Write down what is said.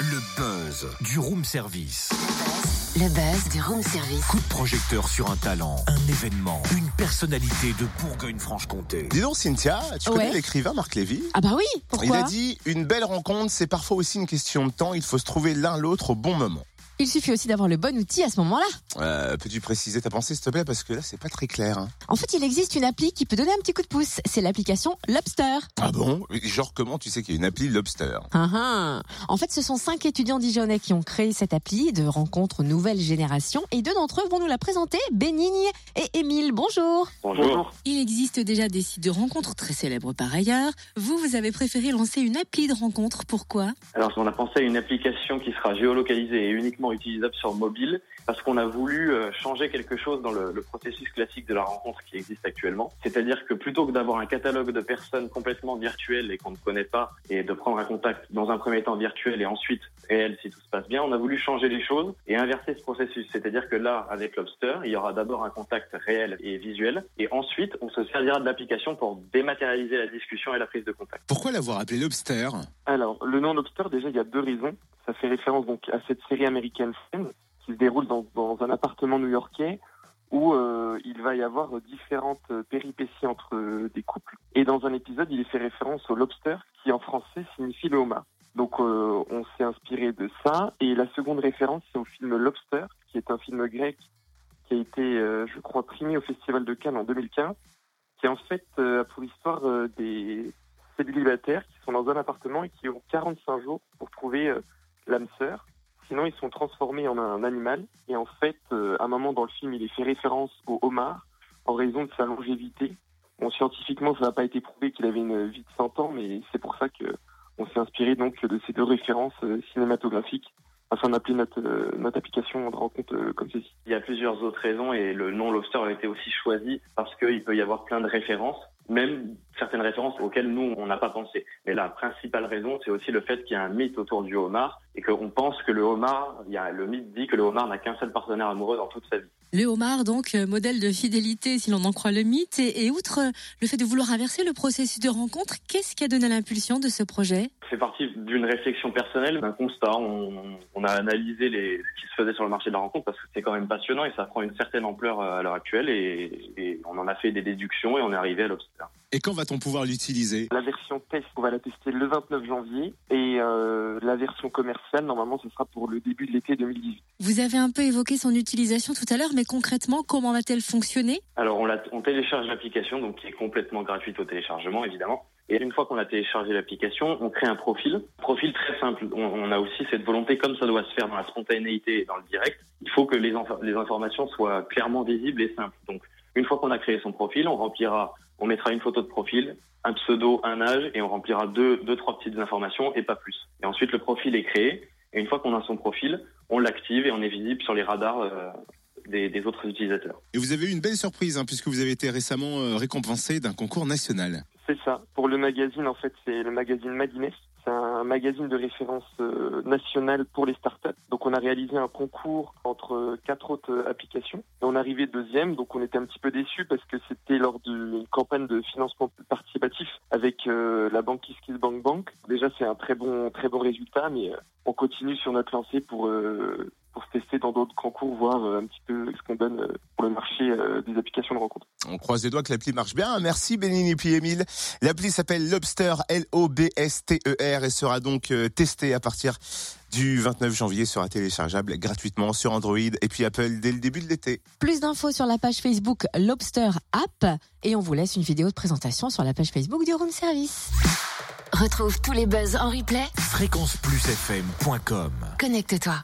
Le buzz du room service. Le buzz du room service. Coup de projecteur sur un talent, un événement, une personnalité de Bourgogne-Franche-Comté. Dis donc Cynthia, tu connais Ouais. l'écrivain Marc Lévy? Ah bah oui, Il a dit une belle rencontre, c'est parfois aussi une question de temps, il faut se trouver l'un l'autre au bon moment. Il suffit aussi d'avoir le bon outil à ce moment-là. Euh, Peux-tu préciser ta pensée s'il te plaît? Parce que là c'est pas très clair. hein. En fait, il existe une appli qui peut donner un petit coup de pouce. C'est l'application Lobster. Ah bon? Genre comment tu sais qu'il y a une appli Lobster? Ah ah. En fait, ce sont cinq étudiants dijonnais qui ont créé cette appli de rencontre nouvelle génération et deux d'entre eux vont nous la présenter, Bénigne et Émile. Bonjour. Bonjour. Il existe déjà des sites de rencontres très célèbres par ailleurs. Vous, vous avez préféré lancer une appli de rencontre. Pourquoi? Alors, on a pensé à une application qui sera géolocalisée et uniquement utilisable sur mobile parce qu'on a voulu euh, changer quelque chose dans le, le processus classique de la rencontre qui existe actuellement. C'est-à-dire que plutôt que d'avoir un catalogue de personnes complètement virtuelles et qu'on ne connaît pas et de prendre un contact dans un premier temps virtuel et ensuite réel si tout se passe bien, on a voulu changer les choses et inverser ce processus. C'est-à-dire que là, avec Lobster, il y aura d'abord un contact réel et visuel et ensuite, on se servira de l'application pour dématérialiser la discussion et la prise de contact. Pourquoi l'avoir appelé Lobster? Alors, le nom Lobster, déjà, il y a deux raisons. Ça fait référence donc à cette série américaine Friends qui se déroule dans, un appartement new-yorkais où euh, il va y avoir différentes péripéties entre euh, des couples. Et dans un épisode, il fait référence au lobster qui en français signifie le homard. Donc euh, on s'est inspiré de ça. Et la seconde référence, c'est au film Lobster, qui est un film grec qui a été, je crois, primé au Festival de Cannes en 2015, qui en fait a pour histoire des célibataires qui sont dans un appartement et qui ont 45 jours pour trouver l'âme sœur. Sinon, ils sont transformés en un animal. Et en fait, euh, à un moment dans le film, il est fait référence au homard en raison de sa longévité. Bon, scientifiquement, ça n'a pas été prouvé qu'il avait une vie de 100 ans, mais c'est pour ça que on s'est inspiré donc de ces deux références euh, cinématographiques afin d'appeler notre, euh, notre application de rencontre euh, comme ceci. Il y a plusieurs autres raisons et le nom Lobster a été aussi choisi parce qu'il peut y avoir plein de références, même certaines références auxquelles nous, on n'a pas pensé. Mais la principale raison, c'est aussi le fait qu'il y a un mythe autour du homard et qu'on pense que le homard, il y a, le mythe dit que le homard n'a qu'un seul partenaire amoureux dans toute sa vie. Le homard, donc, euh, modèle de fidélité, si l'on en croit le mythe. Et, et outre euh, le fait de vouloir inverser le processus de rencontre, qu'est-ce qui a donné l'impulsion de ce projet? C'est parti d'une réflexion personnelle, d'un constat. On, on a analysé les, ce qui se faisait sur le marché de la rencontre parce que c'est quand même passionnant et ça prend une certaine ampleur euh, à l'heure actuelle et, et on en a fait des déductions et on est arrivé à Lobster. Et quand va-t-on pouvoir l'utiliser? La version test, on va la tester le 29 janvier et euh, la version commerciale, normalement, ce sera pour le début de l'été 2018. Vous avez un peu évoqué son utilisation tout à l'heure, mais concrètement, comment va-t-elle fonctionner? Alors on, télécharge l'application, donc qui est complètement gratuite au téléchargement évidemment. Et une fois qu'on a téléchargé l'application, on crée un profil. Profil très simple. On, a aussi cette volonté, comme ça doit se faire dans la spontanéité et dans le direct, il faut que les, les informations soient clairement visibles et simples. Donc une fois qu'on a créé son profil, on remplira, on mettra une photo de profil, un pseudo, un âge, et on remplira deux, deux, trois petites informations et pas plus. Et ensuite le profil est créé. Et une fois qu'on a son profil, on l'active et on est visible sur les radars euh, des, des autres utilisateurs. Et vous avez eu une belle surprise, hein, puisque vous avez été récemment euh, récompensé d'un concours national. C'est ça. Pour le magazine, en fait, c'est le magazine Madines. C'est un magazine de référence euh, nationale pour les startups. Donc, on a réalisé un concours entre euh, quatre autres euh, applications. Et on arrivé deuxième, donc on était un petit peu déçus parce que c'était lors d'une campagne de financement participatif avec la banque KissKissBankBank. Bank. Déjà, c'est un très bon, très bon résultat, mais on continue sur notre lancée pour pour tester dans d'autres concours, voir euh, un petit peu ce qu'on donne euh, pour le marché euh, des applications de rencontre. On croise les doigts que l'appli marche bien. Merci Bénine et puis Émile. L'appli s'appelle Lobster, L-O-B-S-T-E-R et sera donc euh, testée à partir du 29 janvier. Sera téléchargeable gratuitement sur Android et puis Apple dès le début de l'été. Plus d'infos sur la page Facebook Lobster App et on vous laisse une vidéo de présentation sur la page Facebook du Room Service. Retrouve tous les buzz en replay. Fréquenceplusfm.com Connecte-toi.